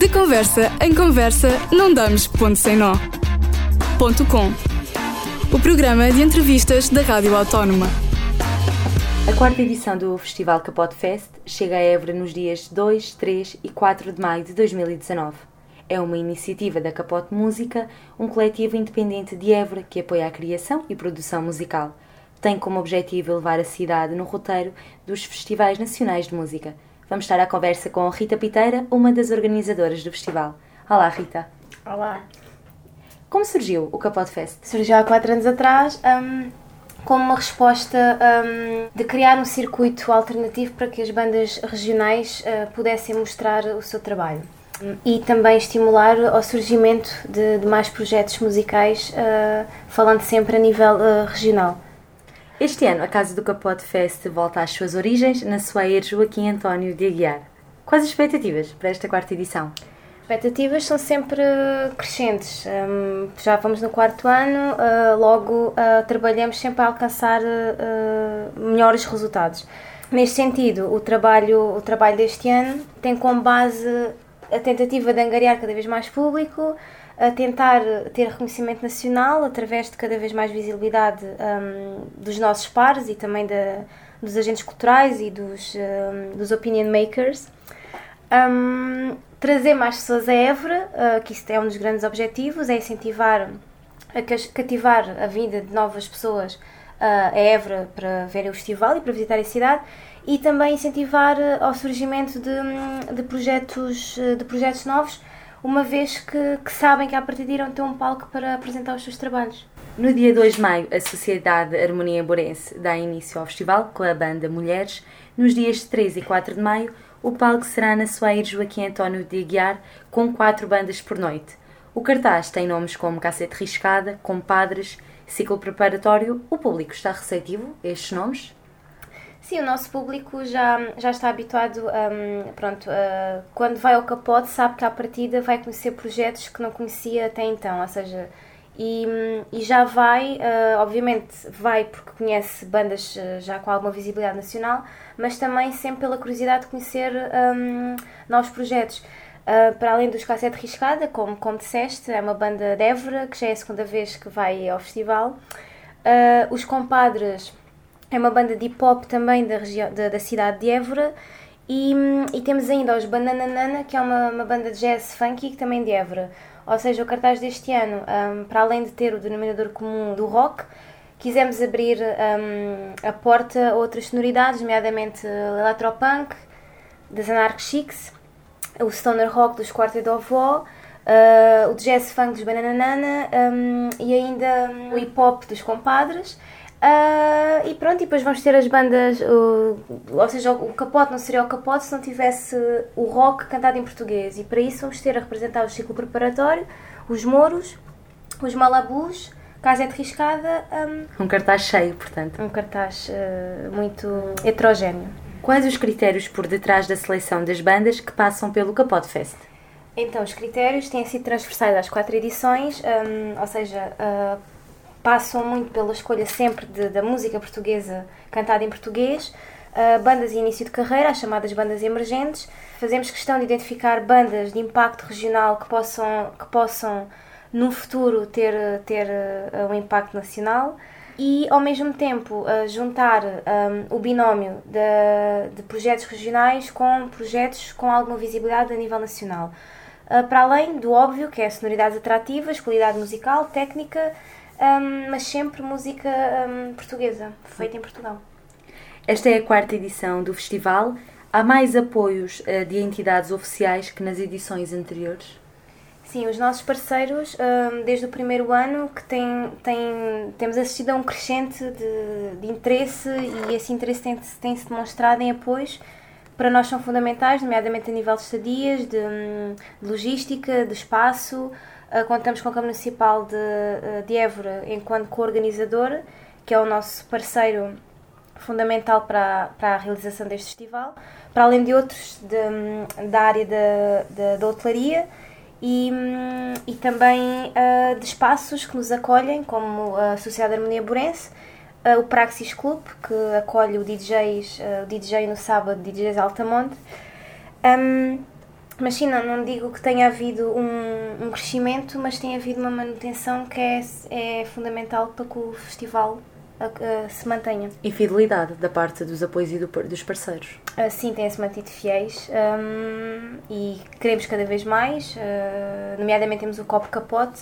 De conversa em conversa, não damos ponto sem nó. Ponto com. O programa de entrevistas da Rádio Autónoma. A quarta edição do Festival Capote Fest chega a Évora nos dias 2, 3 e 4 de maio de 2019. É uma iniciativa da Capote Música, um coletivo independente de Évora que apoia a criação e produção musical. Tem como objetivo elevar a cidade no roteiro dos festivais nacionais de música. Vamos estar à conversa com Rita Piteira, uma das organizadoras do festival. Olá, Rita. Olá. Como surgiu o Capote Fest? Surgiu há quatro anos atrás um, como uma resposta um, de criar um circuito alternativo para que as bandas regionais uh, pudessem mostrar o seu trabalho e também estimular ao surgimento de, de mais projetos musicais, uh, falando sempre a nível uh, regional. Este ano, a Casa do Capote Fest volta às suas origens na Soeir Joaquim António de Aguiar. Quais as expectativas para esta quarta edição? expectativas são sempre crescentes. Um, já vamos no quarto ano, uh, logo uh, trabalhamos sempre a alcançar uh, melhores resultados. Neste sentido, o trabalho, o trabalho deste ano tem como base a tentativa de angariar cada vez mais público, a tentar ter reconhecimento nacional através de cada vez mais visibilidade um, dos nossos pares e também da, dos agentes culturais e dos, um, dos opinion makers. Um, trazer mais pessoas a Évora, uh, que isso é um dos grandes objetivos, é incentivar, a cativar a vinda de novas pessoas uh, a Évora para verem o festival e para visitar a cidade e também incentivar uh, surgimento de, de, projetos, de projetos novos uma vez que, que sabem que a partir de irão ter um palco para apresentar os seus trabalhos. No dia 2 de maio, a Sociedade Harmonia Borense dá início ao festival com a banda Mulheres. Nos dias 3 e 4 de maio, o palco será na Soeir Joaquim António de Aguiar, com quatro bandas por noite. O cartaz tem nomes como Cassete Riscada, Compadres, Ciclo Preparatório. O público está receptivo a estes nomes? Sim, o nosso público já, já está habituado, um, pronto, uh, quando vai ao capote sabe que à partida vai conhecer projetos que não conhecia até então, ou seja, e, e já vai, uh, obviamente vai porque conhece bandas uh, já com alguma visibilidade nacional, mas também sempre pela curiosidade de conhecer um, novos projetos. Uh, para além dos Cassete Riscada, como, como disseste, é uma banda de Évora, que já é a segunda vez que vai ao festival. os Compadres é uma banda de hip hop também da, região, da, da cidade de Évora. E, e, temos ainda os Banana Nana, que é uma, uma banda de jazz funky, que também é de Évora. Ou seja, o cartaz deste ano, um, para além de ter o denominador comum do rock, quisemos abrir um, a porta a outras sonoridades, nomeadamente electropunk, das Anarch Chics, o stoner rock dos Quartet of War, uh, o jazz funk dos Banana Nana um, e ainda o hip hop dos Compadres. Uh, e pronto, e depois vamos ter as bandas, uh, ou seja, o capote não seria o capote se não tivesse o rock cantado em português. E para isso vamos ter a representar o ciclo preparatório, os moros, os malabus, casete riscada. Um, um cartaz cheio, portanto. Um cartaz uh, muito heterogéneo. Quais os critérios por detrás da seleção das bandas que passam pelo Capote Fest? Então, os critérios têm sido transversais às quatro edições, um, ou seja, uh, passam muito pela escolha sempre de, da música portuguesa cantada em português, uh, bandas de início de carreira, as chamadas bandas emergentes. Fazemos questão de identificar bandas de impacto regional que possam, que possam no futuro ter, ter uh, um impacto nacional e ao mesmo tempo uh, juntar um, o binómio de, de, projetos regionais com projetos com alguma visibilidade a nível nacional. Uh, para além do óbvio, que é sonoridades atrativas, qualidade musical, técnica, um, mas sempre música um, portuguesa, feita em Portugal. Esta é a quarta edição do festival. Há mais apoios uh, de entidades oficiais que nas edições anteriores? Sim, os nossos parceiros, um, desde o primeiro ano, que tem, tem, temos assistido a um crescente de, de interesse e esse interesse tem-se tem demonstrado em apoios para nós são fundamentais, nomeadamente a nível de estadias, de, hum, de logística, de espaço, contamos com a Câmara Municipal de, uh, de Évora enquanto co-organizadora, que é o nosso parceiro fundamental para, para a realização deste festival, para além de outros de, da área da, da, hotelaria e, e também uh, de espaços que nos acolhem, como a Sociedade de Harmonia Borense, uh, o Praxis Club, que acolhe o DJs, o DJ no sábado, DJs Altamonte. Um, mas sim, não, não digo que tenha havido um, um crescimento, mas tem havido uma manutenção que é, é fundamental para que o festival uh, se mantenha. E fidelidade da parte dos apoios e do, dos parceiros. Uh, sim, têm-se mantido fiéis um, e queremos cada vez mais, uh, nomeadamente temos o Copo Capote,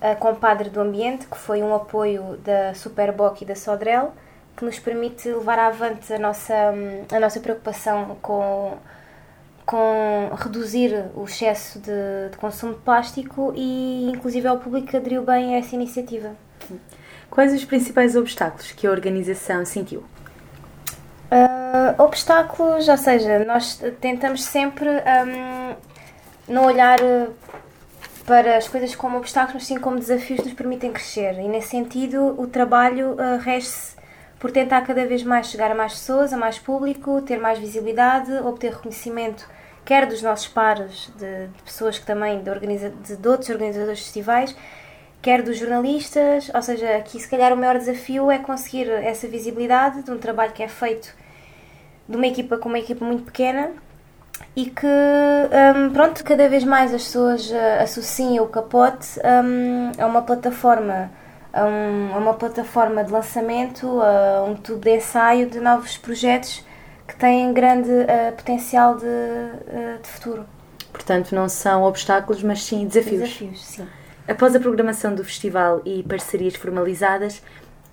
uh, com o Padre do Ambiente, que foi um apoio da Superboc e da Sodrel, que nos permite levar avante a nossa, a nossa preocupação com com reduzir o excesso de, de, consumo de plástico e inclusive o público aderiu bem a essa iniciativa. Quais os principais obstáculos que a organização sentiu? Uh, obstáculos, ou seja, nós tentamos sempre um, não olhar para as coisas como obstáculos, mas sim como desafios que nos permitem crescer. E nesse sentido, o trabalho uh, rege-se por tentar cada vez mais chegar a mais pessoas, a mais público, ter mais visibilidade, obter reconhecimento quer dos nossos pares, de, de pessoas que também de, organiza, de, de outros organizadores de festivais, quer dos jornalistas, ou seja, aqui se calhar o maior desafio é conseguir essa visibilidade de um trabalho que é feito de uma equipa com uma equipa muito pequena e que, um, pronto, cada vez mais as pessoas uh, associem o capote um, a uma plataforma, a, um, a, uma plataforma de lançamento, a um tubo de ensaio de novos projetos têm grande uh, potencial de, uh, de futuro. Portanto, não são obstáculos, mas sim desafios. Desafios, sim. Após a programação do festival e parcerias formalizadas,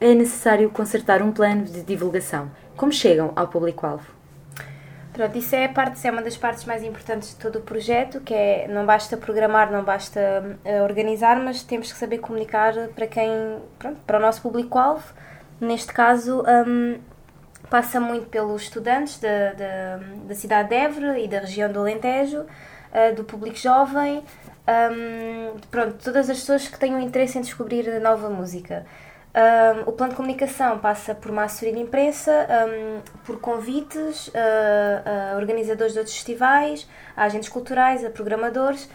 é necessário concertar um plano de divulgação. Como chegam ao público-alvo? Pronto, isso é, parte, isso é uma das partes mais importantes de todo o projeto, que é não basta programar, não basta uh, organizar, mas temos que saber comunicar para quem, pronto, para o nosso público-alvo. Neste caso, um, passa muito pelos estudantes da, da, da cidade de Évora e da região do Alentejo, uh, do público jovem, um, pronto, todas as pessoas que tenham interesse em descobrir nova música. Um, o plano de comunicação passa por uma assessoria de imprensa, um, por convites a, a, organizadores de outros festivais, a agentes culturais, a programadores.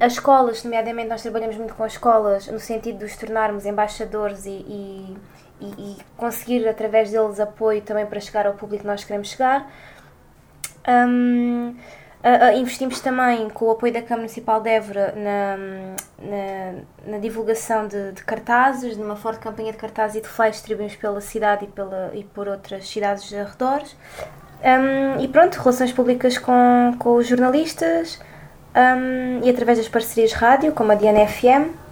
As escolas, nomeadamente, nós trabalhamos muito com as escolas no sentido de os tornarmos embaixadores e, e, e, conseguir, através deles, apoio também para chegar ao público que nós queremos chegar. Um, investimos também com o apoio da Câmara Municipal de Évora na, na, na divulgação de, de, cartazes, numa forte campanha de cartazes e de flyers distribuídos pela cidade e, pela, e por outras cidades arredores. Um, e pronto, relações públicas com, com os jornalistas um, e através das parcerias rádio, como a Diana FM.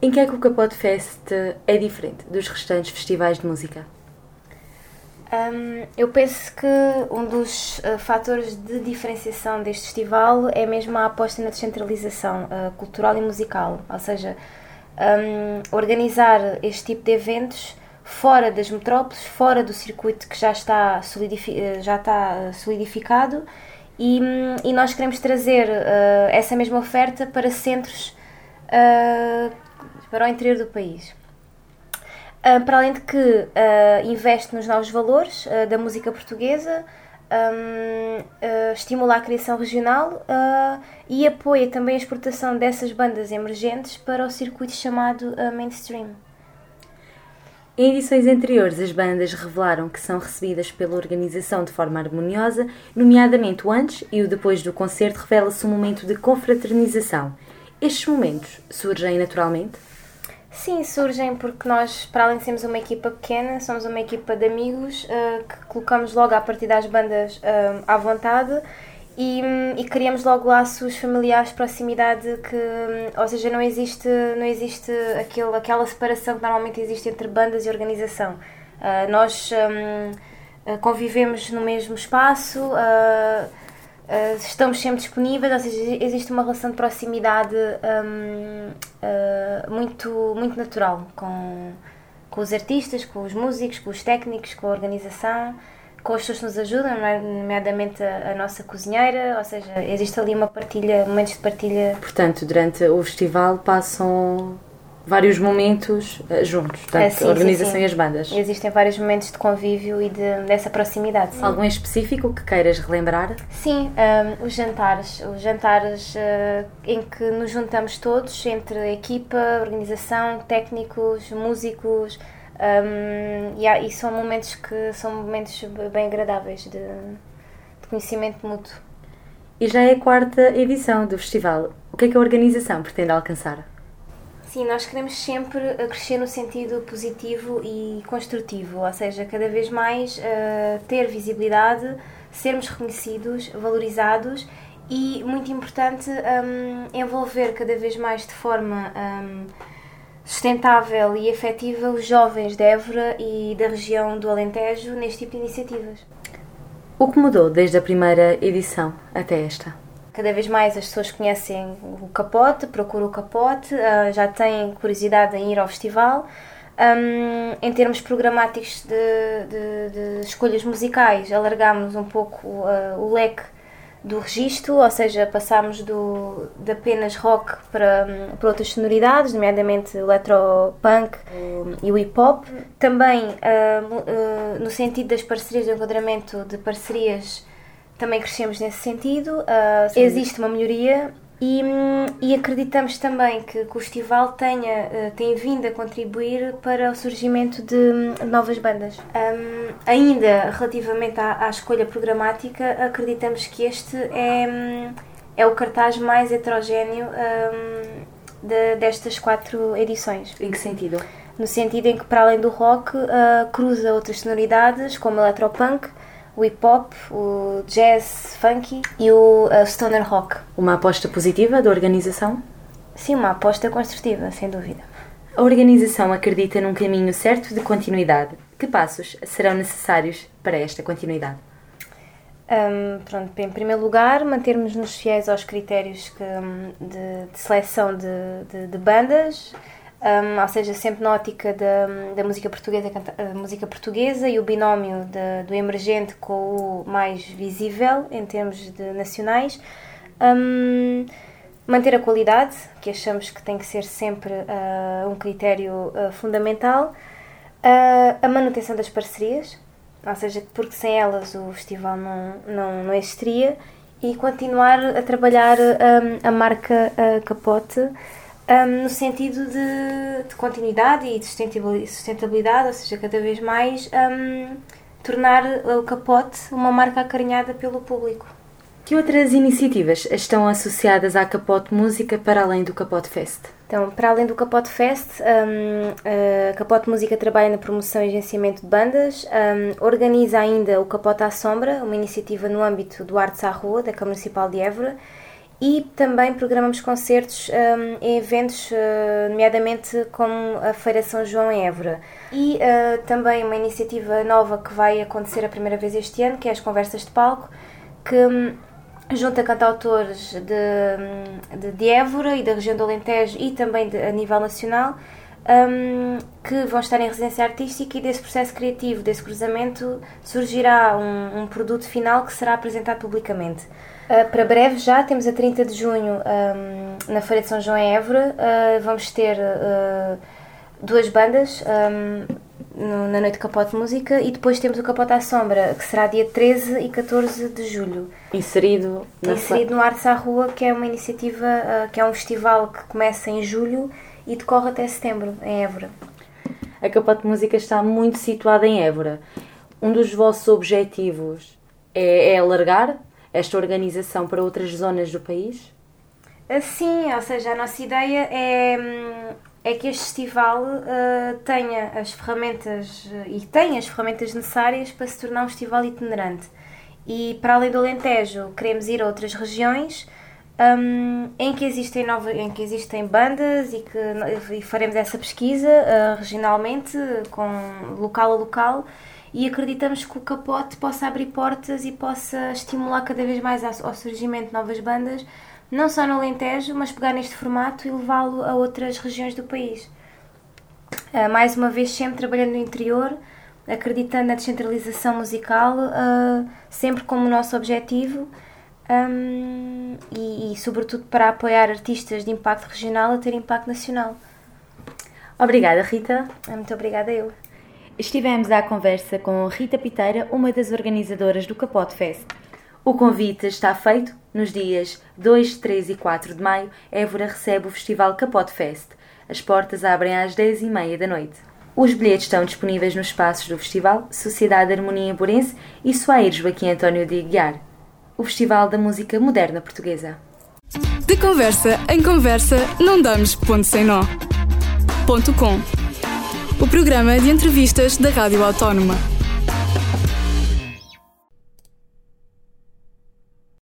Em que é que o Capote Fest é diferente dos restantes festivais de música? Um, eu penso que um dos uh, fatores de diferenciação deste festival é mesmo a aposta na descentralização uh, cultural e musical, ou seja, um, organizar este tipo de eventos fora das metrópoles, fora do circuito que já está, solidifi eh, já está solidificado e, um, e nós queremos trazer uh, essa mesma oferta para centros para o interior do país. Para além de que uh, investe nos novos valores uh, da música portuguesa, um, estimula a criação regional e apoia também a exportação dessas bandas emergentes para o circuito chamado mainstream. Em edições anteriores, as bandas revelaram que são recebidas pela organização de forma harmoniosa, nomeadamente o antes e o depois do concerto revela-se um momento de confraternização. Estes momentos surgem naturalmente? Sim, surgem porque nós, para além de sermos uma equipa pequena, somos uma equipa de amigos uh, que colocamos logo a partir das bandas uh, à vontade e, e criamos logo laços familiares, proximidade que, ou seja, não existe, não existe aquele, aquela separação que normalmente existe entre bandas e organização. Uh, nós um, convivemos no mesmo espaço, Uh, estamos sempre disponíveis, ou seja, existe uma relação de proximidade um, uh, ah, muito, muito natural com, com os artistas, com os músicos, com os técnicos, com a organização, com as pessoas que nos ajudam, é? nomeadamente a, a, nossa cozinheira, ou seja, existe ali uma partilha, momentos de partilha. Portanto, durante o festival passam vários momentos uh, juntos, portanto, é, sim, a organização sim, sim. e as bandas. Existem vários momentos de convívio e de, dessa proximidade. Sim. Algum específico que queiras relembrar? Sim, um, os jantares. Os jantares uh, em que nos juntamos todos, entre a equipa, organização, técnicos, músicos, um, e, há, e, são momentos que são momentos bem agradáveis de, de conhecimento mútuo. E já é a quarta edição do festival. O que é que a organização pretende alcançar? Sim, nós queremos sempre crescer no sentido positivo e construtivo, ou seja, cada vez mais uh, ter visibilidade, sermos reconhecidos, valorizados e, muito importante, um, envolver cada vez mais de forma um, sustentável e efetiva os jovens de Évora e da região do Alentejo neste tipo de iniciativas. O que mudou desde a primeira edição até esta? Cada vez mais as pessoas conhecem o capote, procuram o capote, uh, já têm curiosidade em ir ao festival. Um, em termos programáticos de, de, de, escolhas musicais, alargámos um pouco uh, o leque do registro, ou seja, passámos do, de apenas rock para, para outras sonoridades, nomeadamente electropunk e o hip hop. Também uh, uh, no sentido das parcerias, do enquadramento de parcerias, também crescemos nesse sentido. Uh, existe uma melhoria e, e, acreditamos também que, que o festival tenha, uh, tem vindo a contribuir para o surgimento de, de novas bandas. Um, ainda relativamente à, à, escolha programática, acreditamos que este é, é o cartaz mais heterogéneo um, de, destas quatro edições. Em que sentido? No sentido em que, para além do rock, uh, cruza outras sonoridades, como electropunk, o hip hop, o jazz funky e o uh, stoner rock. Uma aposta positiva da organização? Sim, uma aposta construtiva, sem dúvida. A organização acredita num caminho certo de continuidade. Que passos serão necessários para esta continuidade? Um, pronto, em primeiro lugar, mantermos-nos fiéis aos critérios que, hum, de, de seleção de, de, de bandas, um, ou seja, sempre na ótica da, da música, portuguesa, música portuguesa e o binómio de, do emergente com o mais visível em termos de nacionais. Um, manter a qualidade, que achamos que tem que ser sempre uh, um critério uh, fundamental. Uh, a manutenção das parcerias, ou seja, porque sem elas o festival não, não, não existiria. E continuar a trabalhar um, a marca Capote um, no sentido de, de, continuidade e de sustentabilidade, ou seja, cada vez mais um, tornar o capote uma marca acarinhada pelo público. Que outras iniciativas estão associadas à Capote Música para além do Capote Fest? Então, para além do Capote Fest, um, a Capote Música trabalha na promoção e agenciamento de bandas, um, organiza ainda o Capote à Sombra, uma iniciativa no âmbito do Artes à Rua, da Câmara Municipal de Évora, e também programamos concertos um, em eventos, uh, nomeadamente como a Feira São João em Évora. E uh, também uma iniciativa nova que vai acontecer a primeira vez este ano, que é as Conversas de Palco, que um, junta cantautores de, hum, de, de, Évora e da região do Alentejo e também de, a nível nacional, um, que vão estar em residência artística e desse processo criativo, desse cruzamento, surgirá um, um produto final que será apresentado publicamente. Uh, para breve já, temos a 30 de junho um, na Feira de São João em Évora. Uh, vamos ter uh, duas bandas um, na Noite Capote Música e depois temos o Capote à Sombra, que será dia 13 e 14 de julho. Inserido, Inserido no Artes à Rua, que é uma iniciativa, que é um festival que começa em julho e decorre até setembro, em Évora. A Capote Música está muito situada em Évora. Um dos vossos objetivos é, é alargar esta organização para outras zonas do país? Ah, sim, ou seja, a nossa ideia é, é que este festival uh, tenha as ferramentas e tenha as ferramentas necessárias para se tornar um festival itinerante. E para além do Alentejo, queremos ir a outras regiões um, em, que existem novas, em que existem bandas e que e faremos essa pesquisa uh, regionalmente, com local a local e acreditamos que o capote possa abrir portas e possa estimular cada vez mais ao surgimento de novas bandas, não só no Alentejo, mas pegar neste formato e levá-lo a outras regiões do país. Uh, mais uma vez, sempre trabalhando no interior, acreditando na descentralização musical, uh, sempre como nosso objetivo. Um, e, e, sobretudo, para apoiar artistas de impacto regional a ter impacto nacional. Obrigada, Rita. Muito obrigada, eu. Estivemos à conversa com Rita Piteira, uma das organizadoras do Capote Fest. O convite está feito. Nos dias 2, 3 e 4 de maio, Évora recebe o Festival Capote Fest. As portas abrem às 10h30 da noite. Os bilhetes estão disponíveis nos espaços do festival Sociedade Harmonia Borense e Soares Joaquim António de Aguiar. O Festival da Música Moderna Portuguesa. De conversa em conversa, não damos ponto sem nó. Ponto com. O programa de entrevistas da Rádio Autónoma.